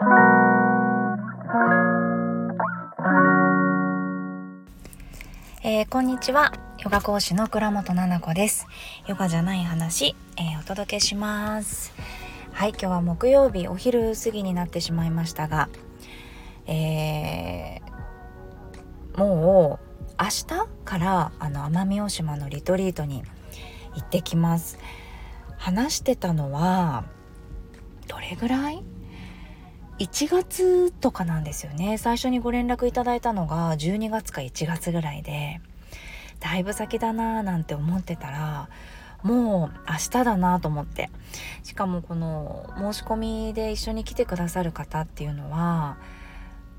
えー、こんにちは。ヨガ講師の倉本々子です。ヨガじゃない話、えー、お届けします。はい今日は木曜日お昼過ぎになってしまいましたがえー、もう明日からあの奄美大島のリトリートに行ってきます。話してたのはどれぐらい？1月とかなんですよね。最初にご連絡いただいたのが12月か1月ぐらいでだいぶ先だなーなんて思ってたらもう明日だなと思って。しかもこの申し込みで一緒に来てくださる方っていうのは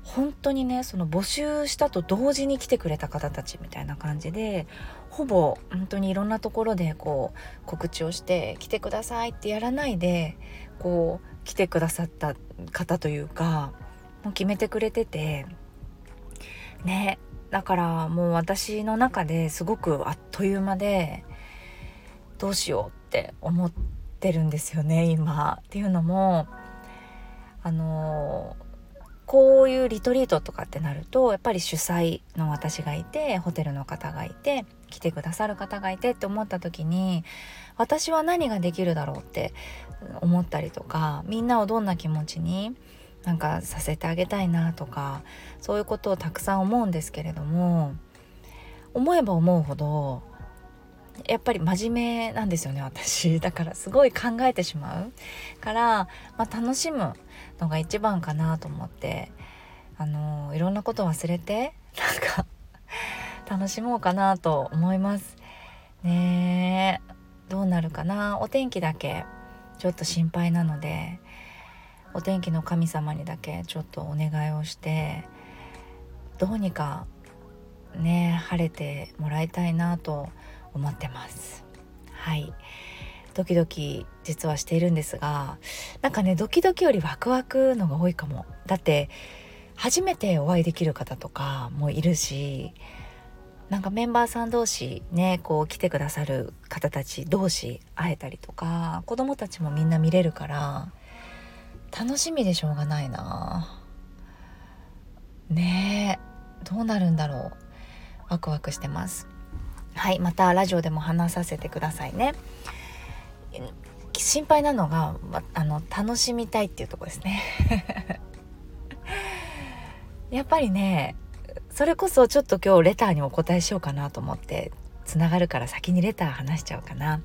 本当にねその募集したと同時に来てくれた方たちみたいな感じでほぼ本当にいろんなところでこう告知をして来てくださいってやらないでこう来てくださった方というかもう決めてくれててねだからもう私の中ですごくあっという間でどうしようって思ってるんですよね今。っていうのもあのこういうリトリートとかってなるとやっぱり主催の私がいてホテルの方がいて来てくださる方がいてって思った時に私は何ができるだろうって思ったりとかみんなをどんな気持ちになんかさせてあげたいなとかそういうことをたくさん思うんですけれども思えば思うほどやっぱり真面目なんですよね私。だからすごい考えてしまうから、まあ、楽しむのが一番かなと思ってあのいろんなこと忘れてなんか 楽しもうかなと思います。ねどうなるかな？お天気だけちょっと心配なのでお天気の神様にだけちょっとお願いをしてどうにかね晴れてもらいたいなと思います思ってます。はい。ドキドキ実はしているんですがなんかねドキドキよりワクワクのが多いかも。だって初めてお会いできる方とかもいるしなんかメンバーさん同士ねこう来てくださる方たち同士会えたりとか子供たちもみんな見れるから楽しみでしょうがないな。ねえどうなるんだろう。ワクワクしてます。はいまたラジオでも話させてくださいね。心配なのがあの楽しみたいっていうとこですね。やっぱりねそれこそちょっと今日レターにお答えしようかなと思ってつながるから先にレター話しちゃうかな。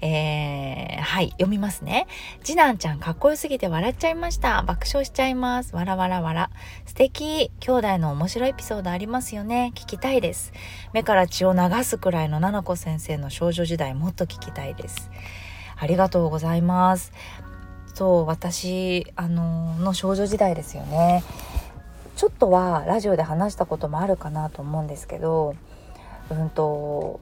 えー、はい、読みますね。次男ちゃんかっこよすぎて笑っちゃいました。爆笑しちゃいます。わらわらわら。素敵。兄弟の面白いエピソードありますよね。聞きたいです。目から血を流すくらいの七子先生の少女時代もっと聞きたいです。ありがとうございます。そう、私、あのの少女時代ですよね。ちょっとはラジオで話したこともあるかなと思うんですけど、うんと、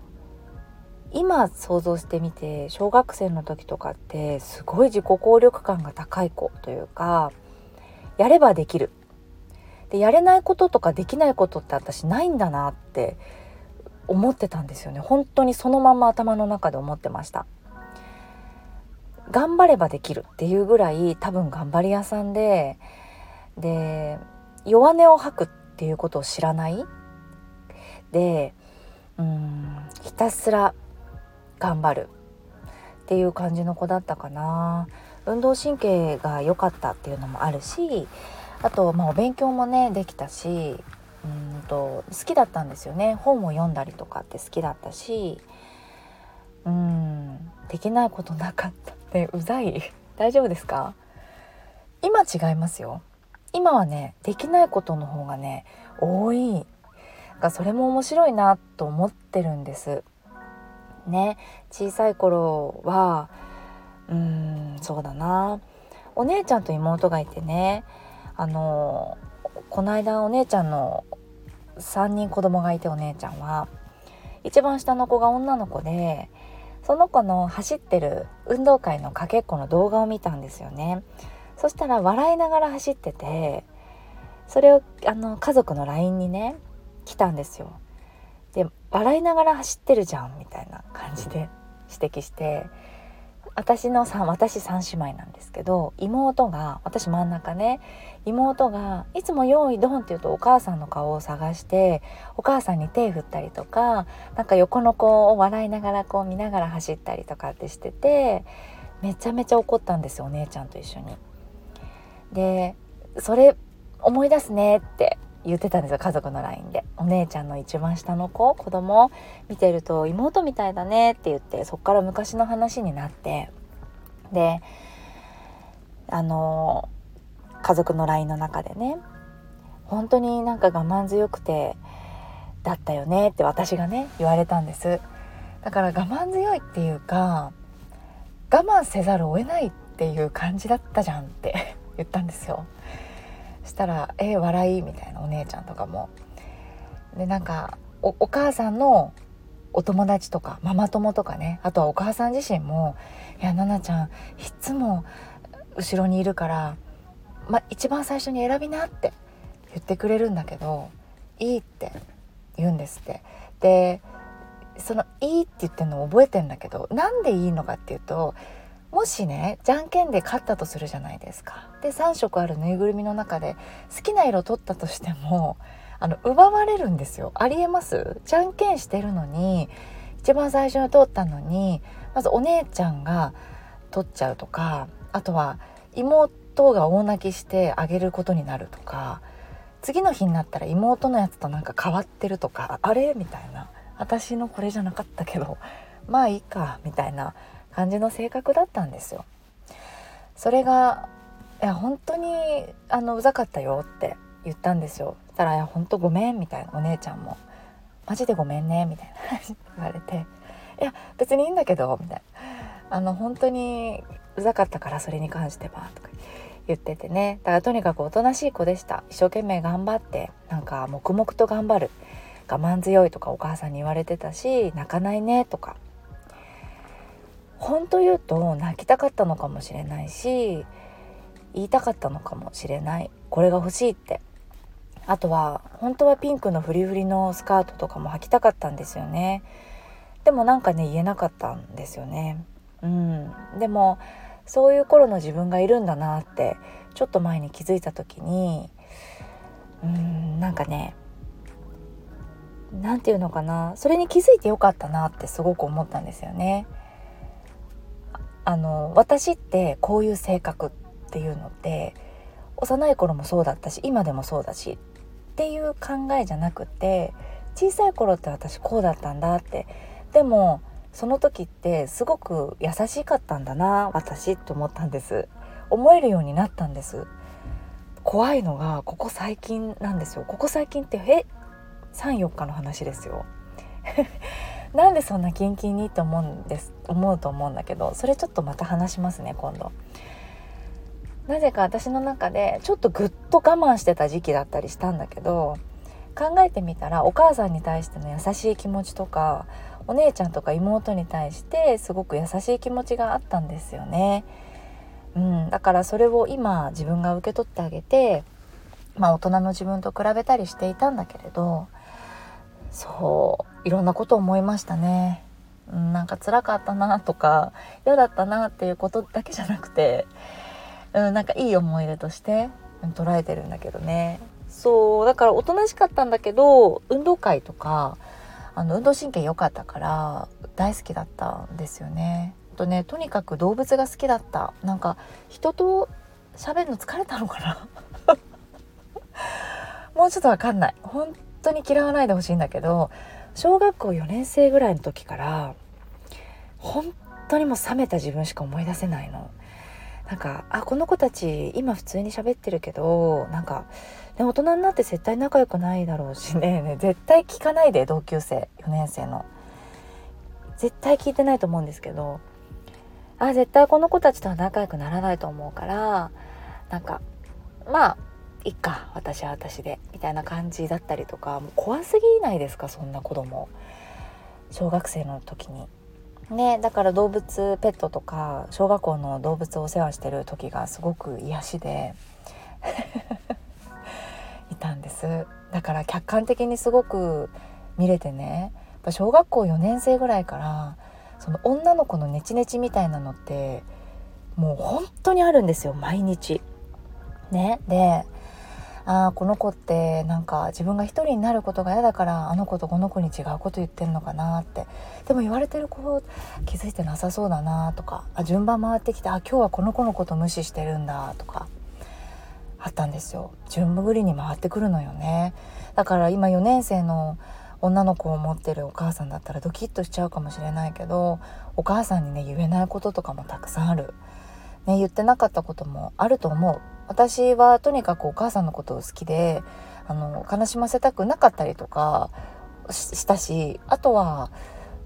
今想像してみて小学生の時とかってすごい自己効力感が高い子というかやればできる。でやれないこととかできないことって私ないんだなって思ってたんですよね。本当にそのまま頭の中で思ってました。頑張ればできるっていうぐらい多分頑張り屋さんでで弱音を吐くっていうことを知らない。でうんひたすら頑張る。っていう感じの子だったかな。運動神経が良かったっていうのもあるしあとまあお勉強もねできたしうんと好きだったんですよね。本を読んだりとかって好きだったしうんできないことなかったって。うざい。大丈夫ですか？今違いますよ。今はねできないことの方がね多い。がそれも面白いなと思ってるんです。ね小さい頃はうんそうだな。お姉ちゃんと妹がいてねあのこの間お姉ちゃんの3人子供がいてお姉ちゃんは。一番下の子が女の子でその子の走ってる運動会のかけっこの動画を見たんですよね。そしたら笑いながら走っててそれをあの家族の LINE にね来たんですよ。で笑いながら走ってるじゃんみたいな感じで指摘して私の3私3姉妹なんですけど妹が私真ん中ね妹がいつも「用意ドン」って言うとお母さんの顔を探してお母さんに手振ったりとかなんか横の子を笑いながらこう見ながら走ったりとかってしててめちゃめちゃ怒ったんですよお姉ちゃんと一緒に。でそれ思い出すねって言ってたんですよ家族の LINE で。お姉ちゃんの一番下の子子供見てると妹みたいだねって言ってそっから昔の話になって。であの家族の LINE の中でね本当になんか我慢強くてだったよねって私がね言われたんです。だから我慢強いっていうか我慢せざるを得ないっていう感じだったじゃんって 言ったんですよ。したら「え、笑い」みたいなお姉ちゃんとかも。でなんかお母さんのお友達とかママ友とかねあとはお母さん自身も「いや奈々ちゃんいつも後ろにいるから、ま、一番最初に選びな」って言ってくれるんだけど「いい」って言うんですって。でその「いい」って言ってるのを覚えてんだけどなんでいいのかっていうともしねじゃんけんで勝ったとするじゃないですか。で3色あるぬいぐるみの中で好きな色取ったとしても あの奪われるんですよ。ありえます？じゃんけんしてるのに一番最初に通ったのにまずお姉ちゃんが取っちゃうとかあとは妹が大泣きしてあげることになるとか次の日になったら妹のやつとなんか変わってるとかあれ？みたいな私のこれじゃなかったけどまあいいかみたいな感じの性格だったんですよ。それがいや本当にあのうざかったよって言ったんですよ。たら「いや本当ごめん」みたいな。お姉ちゃんも「マジでごめんね」みたいな。話 言われて「いや別にいいんだけど」みたいな「あの本当にうざかったからそれに関しては」とか言っててねだからとにかくおとなしい子でした。一生懸命頑張ってなんか黙々と頑張る。我慢強いとかお母さんに言われてたし泣かないねとか本当言うと泣きたかったのかもしれないし言いたかったのかもしれない。これが欲しいって。あとは本当はピンクのフリフリのスカートとかも履きたかったんですよね。でもなんかね言えなかったんですよね。うん。でもそういう頃の自分がいるんだなってちょっと前に気づいた時にうんなんかね何て言うのかな。それに気づいてよかったなってすごく思ったんですよね。あの私ってこういう性格っていうのって幼い頃もそうだったし今でもそうだしっていう考えじゃなくて小さい頃って私こうだったんだってでもその時ってすごく優しかったんだな私って思ったんです。思えるようになったんです。怖いのがここ最近なんですよ。ここ最近ってえ？34日の話ですよ。なんでそんなキンキンにって思うんです思うと思うんだけどそれちょっとまた話しますね今度。なぜか私の中でちょっとぐっと我慢してた時期だったりしたんだけど考えてみたらお母さんに対しての優しい気持ちとかお姉ちゃんとか妹に対してすごく優しい気持ちがあったんですよね。うん、だからそれを今自分が受け取ってあげて、まあ、大人の自分と比べたりしていたんだけれどそういろんなこと思いましたね。うん、なんか辛かったなとか嫌だったなっていうことだけじゃなくて、うん、なんかいい思い出として捉えてるんだけどねそうだからおとなしかったんだけど運動会とかあの運動神経良かったから大好きだったんですよね。とねとにかく動物が好きだったなんか人と喋るの疲れたのかな もうちょっとわかんない本当に嫌わないでほしいんだけど小学校4年生ぐらいの時から本当にもう冷めた自分しか思い出せないの。なんかあこの子たち今普通に喋ってるけどなんか、ね、大人になって絶対仲良くないだろうしねね絶対聞かないで同級生4年生の絶対聞いてないと思うんですけどあ絶対この子たちとは仲良くならないと思うからなんかまあいっか私は私でみたいな感じだったりとかもう怖すぎないですかそんな子供小学生の時に。ね、だから動物ペットとか小学校の動物をお世話してる時がすごく癒しで いたんですだから客観的にすごく見れてね小学校4年生ぐらいからその女の子のネチネチみたいなのってもう本当にあるんですよ毎日。ね、でああこの子ってなんか自分が一人になることが嫌だからあの子とこの子に違うこと言ってんのかなって。でも言われてる子気づいてなさそうだなとかあ順番回ってきてあ今日はこの子のこと無視してるんだとかあったんですよ。順繰りに回ってくるのよね。だから今4年生の女の子を持ってるお母さんだったらドキッとしちゃうかもしれないけどお母さんにね言えないこととかもたくさんある、ね、言ってなかったこともあると思う。私はとにかくお母さんのことを好きであの悲しませたくなかったりとかしたしあとは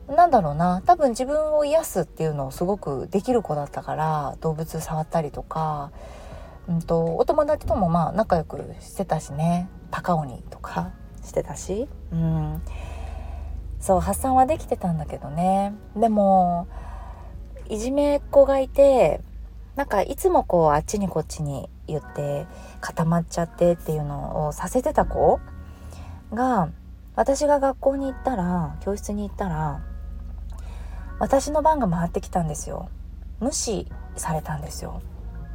なんだろうな多分自分を癒すっていうのをすごくできる子だったから動物触ったりとか、うんと、お友達ともまあ仲良くしてたしね高鬼とか してたし、うん、そう発散はできてたんだけどね。でもいじめっ子がいてなんかいつもこうあっちにこっちに言って固まっちゃってっていうのをさせてた子が私が学校に行ったら教室に行ったら私の番が回ってきたんですよ。無視されたんですよ。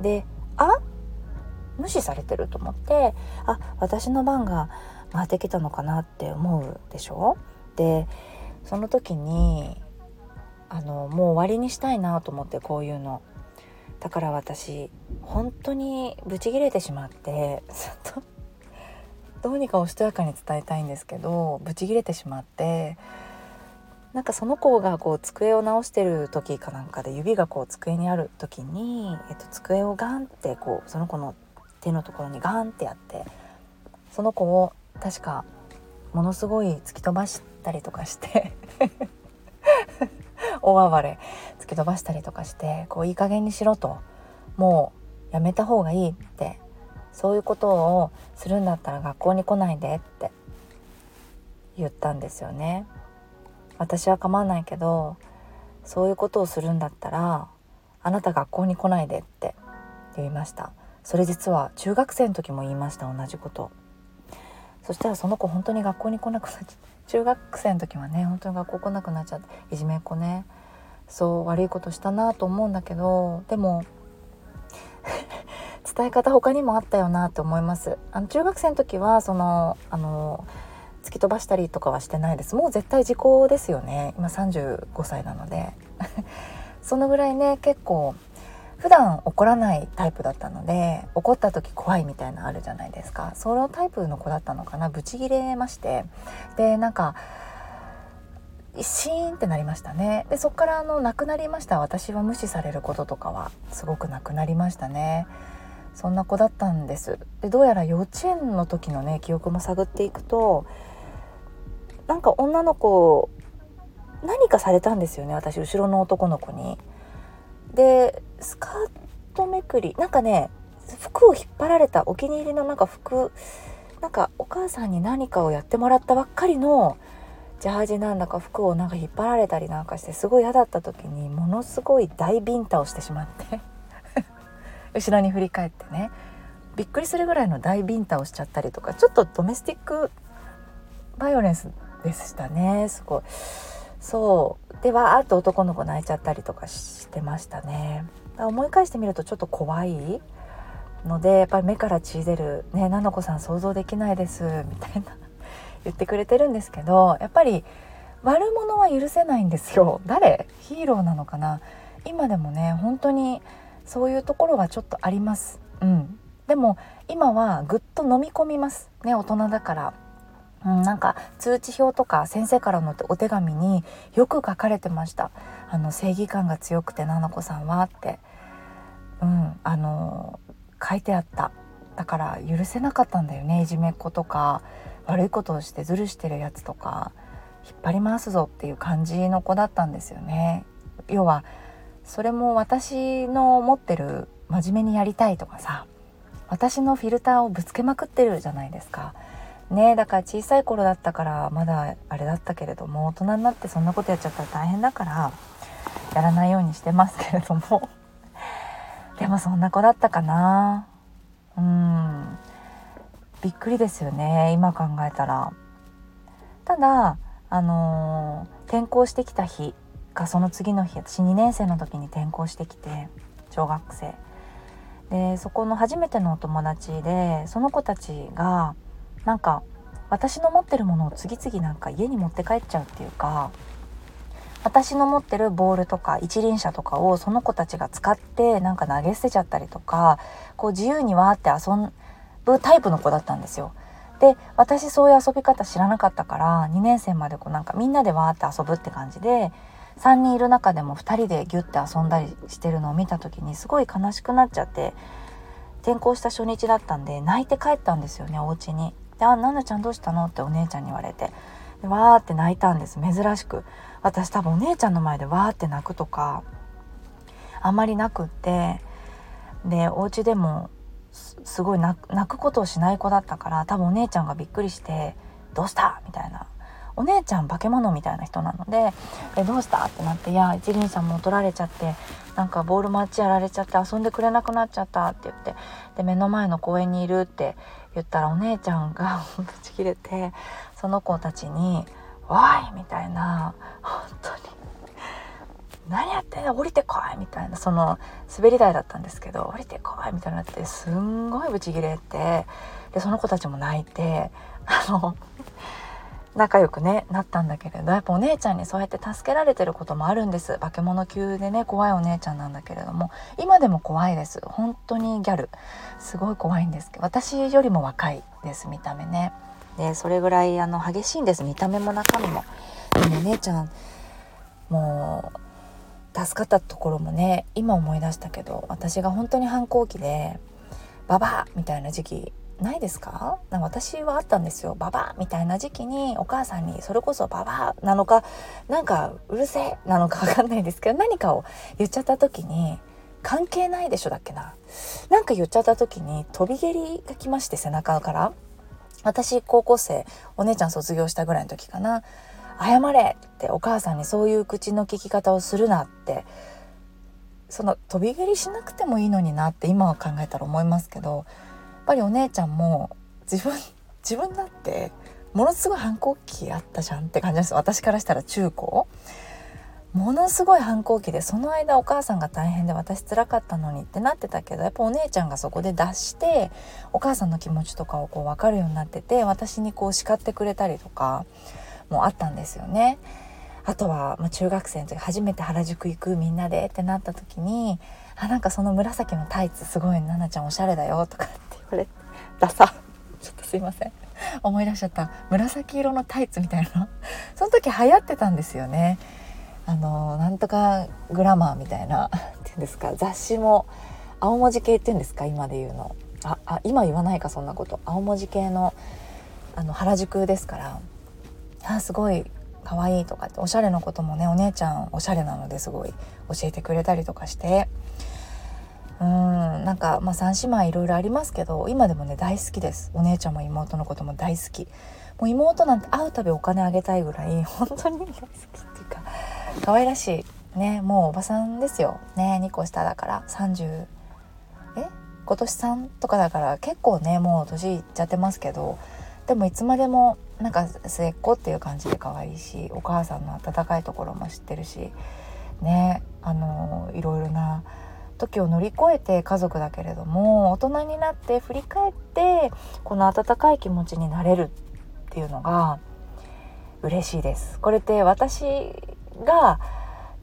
であ？無視されてると思ってあ私の番が回ってきたのかなって思うでしょ？でその時にあのもう終わりにしたいなと思ってこういうの。だから私本当にブチギレてしまってずっとどうにかおしとやかに伝えたいんですけどブチギレてしまってなんかその子がこう机を直してる時かなんかで指がこう机にある時に、えっと、机をガンってこうその子の手のところにガンってやってその子を確かものすごい突き飛ばしたりとかして大暴れ突き飛ばしたりとかしてこういい加減にしろともうやめた方がいいってそういうことをするんだったら学校に来ないでって言ったんですよね。私は構わないけどそういうことをするんだったらあなた学校に来ないでって言いましたそれ実は中学生の時も言いました同じことそしたらその子本当に学校に来なくなっちゃって中学生の時はね 本当に学校来なくなっちゃっていじめっ子ね。そう悪いことしたなと思うんだけどでも 伝え方他にもあったよなと思います。あの中学生の時はそのあの突き飛ばしたりとかはしてないです。もう絶対時効ですよね。今35歳なので。そのぐらいね結構普段怒らないタイプだったので怒った時怖いみたいなあるじゃないですか。そのタイプの子だったのかな。ブチギレまして。でなんかシーンってなりましたね。でそこからあの亡くなりました。私は無視されることとかはすごくなくなりましたね。そんな子だったんです。でどうやら幼稚園の時のね記憶も探っていくとなんか女の子何かされたんですよね。私後ろの男の子に。でスカートめくりなんかね服を引っ張られたお気に入りのなんか服なんかお母さんに何かをやってもらったばっかりのジャージなんだか服をなんか引っ張られたりなんかしてすごい嫌だった時にものすごい大ビンタをしてしまって。後ろに振り返ってね。びっくりするぐらいの大ビンタをしちゃったりとかちょっとドメスティックバイオレンスでしたね。すごい。そう。でわーっと男の子泣いちゃったりとかしてましたね。思い返してみるとちょっと怖いのでやっぱり目から血出る「ね菜々子さん想像できないです」みたいな 言ってくれてるんですけどやっぱり悪者は許せないんですよ。誰？ヒーローなのかな？今でもね本当にそういうところはちょっとあります。うん。でも今はぐっと飲み込みます。ね大人だから。うん、なんか通知表とか先生からのお手紙によく書かれてました。あの正義感が強くて菜々子さんはって。うんあの書いてあった。だから許せなかったんだよね。いじめっ子とか悪いことをしてずるしてるやつとか引っ張り回すぞっていう感じの子だったんですよね。要はそれも私の持ってる真面目にやりたいとかさ私のフィルターをぶつけまくってるじゃないですか。ねだから小さい頃だったからまだあれだったけれども大人になってそんなことやっちゃったら大変だからやらないようにしてますけれども。でもそんな子だったかな。うん。びっくりですよね。今考えたら。ただあのー、転校してきた日がその次の日私2年生の時に転校してきて小学生。でそこの初めてのお友達でその子たちがなんか私の持ってるものを次々なんか家に持って帰っちゃうっていうか私の持ってるボールとか一輪車とかをその子たちが使ってなんか投げ捨てちゃったりとかこう自由にわーって遊ぶタイプの子だったんですよ。で私そういう遊び方知らなかったから2年生までこうなんかみんなでわーって遊ぶって感じで3人いる中でも2人でギュッて遊んだりしてるのを見た時にすごい悲しくなっちゃって転校した初日だったんで泣いて帰ったんですよねお家に。で「あななちゃんどうしたの?」ってお姉ちゃんに言われてでわーって泣いたんです珍しく私多分お姉ちゃんの前でわーって泣くとかあんまりなくってでお家でもすごい泣くことをしない子だったから多分お姉ちゃんがびっくりして「どうした?」みたいなお姉ちゃん化け物みたいな人なので「えどうした?」ってなって「いや一輪車も取られちゃってなんかボールマッチやられちゃって遊んでくれなくなっちゃった」って言ってで目の前の公園にいるって言ったらお姉ちゃんがほんとちぎれてその子たちに「おい!」みたいな「降りてこい!」みたいなその滑り台だったんですけど「降りてこい!」みたいになってすんごいブチギレてでその子たちも泣いてあの仲良くねなったんだけれどやっぱお姉ちゃんにそうやって助けられてることもあるんです化け物級でね怖いお姉ちゃんなんだけれども今でも怖いです本当にギャルすごい怖いんですけど私よりも若いです見た目ねでそれぐらいあの激しいんです見た目も中身もでも姉ちゃんもう助かったところもね今思い出したけど私が本当に反抗期でババアみたいな時期ないですか？なんか私はあったんですよ。ババアみたいな時期にお母さんにそれこそババアなのかなんかうるせえなのか分かんないですけど何かを言っちゃった時に関係ないでしょだっけな。なんか言っちゃった時に飛び蹴りが来まして背中から。私高校生お姉ちゃん卒業したぐらいの時かな。謝れってお母さんにそういう口の聞き方をするなってその飛び蹴りしなくてもいいのになって今は考えたら思いますけどやっぱりお姉ちゃんも自分自分だってものすごい反抗期あったじゃんって感じです。私からしたら中高。ものすごい反抗期でその間お母さんが大変で私辛かったのにってなってたけどやっぱお姉ちゃんがそこで脱してお母さんの気持ちとかをこう分かるようになってて私にこう叱ってくれたりとかもあったんですよね。あとは、まあ、中学生の時初めて原宿行くみんなでってなった時に「あなんかその紫のタイツすごい奈々ちゃんおしゃれだよ」とかって言われて「ダサ」ちょっとすいません。思い出しちゃった。紫色のタイツみたいな。その時流行ってたんですよね。あのなんとかグラマーみたいな。っていうんですか。雑誌も青文字系っていうんですか今で言うの。ああ今言わないかそんなこと。青文字系のあの原宿ですから。あすごい可愛いとかっておしゃれのこともねお姉ちゃんおしゃれなのですごい教えてくれたりとかして。うんなんかまあ3姉妹いろいろありますけど今でもね大好きです。お姉ちゃんも妹のことも大好き。もう妹なんて会うたびお金あげたいぐらい本当に大好きっていうか可愛らしいねもうおばさんですよ。ね2個下だから30え？今年3とかだから結構ねもう年いっちゃってますけどでもいつまでもなんか末っ子っていう感じで可愛いしお母さんの温かいところも知ってるしねあのいろいろな時を乗り越えて家族だけれども大人になって振り返ってこの温かい気持ちになれるっていうのが嬉しいです。これって私が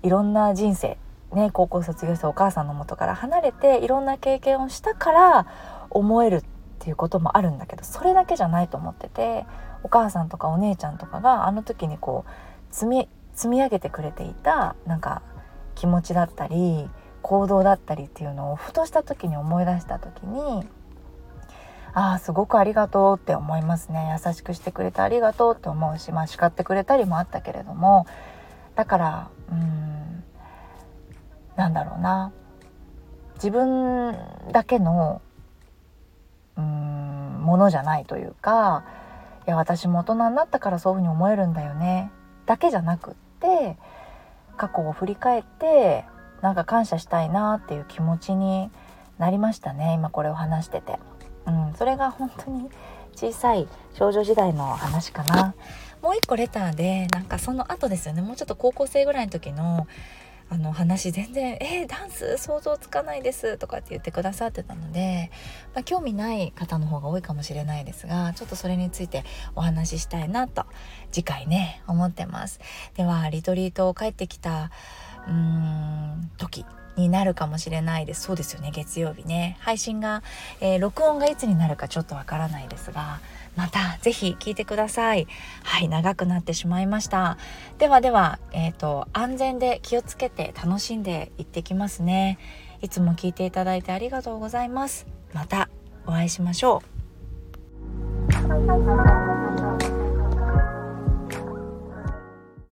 いろんな人生ね高校卒業してお母さんの元から離れていろんな経験をしたから思えるっていうこともあるんだけどそれだけじゃないと思っててお母さんとかお姉ちゃんとかがあの時にこう積み積み上げてくれていたなんか気持ちだったり行動だったりっていうのをふとした時に思い出した時にああすごくありがとうって思いますね。優しくしてくれてありがとうって思うしまあ叱ってくれたりもあったけれどもだからうんなんだろうな。自分だけのうんものじゃないというかいや私も大人になったからそういうふうに思えるんだよね。だけじゃなくって過去を振り返ってなんか感謝したいなっていう気持ちになりましたね。今これを話してて、うん、それが本当に小さい少女時代の話かな。もう一個レターでなんかその後ですよね。もうちょっと高校生ぐらいの時のあの話全然「えー、ダンス想像つかないです」とかって言ってくださってたので、まあ、興味ない方の方が多いかもしれないですがちょっとそれについてお話ししたいなと次回ね思ってます。ではリトリートを帰ってきたうーん時になるかもしれないです。そうですよね月曜日ね。配信が、えー、録音がいつになるかちょっとわからないですがまたぜひ聞いてください。はい長くなってしまいました。ではではえっ、ー、と安全で気をつけて楽しんでいってきますね。いつも聞いていただいてありがとうございます。またお会いしましょう。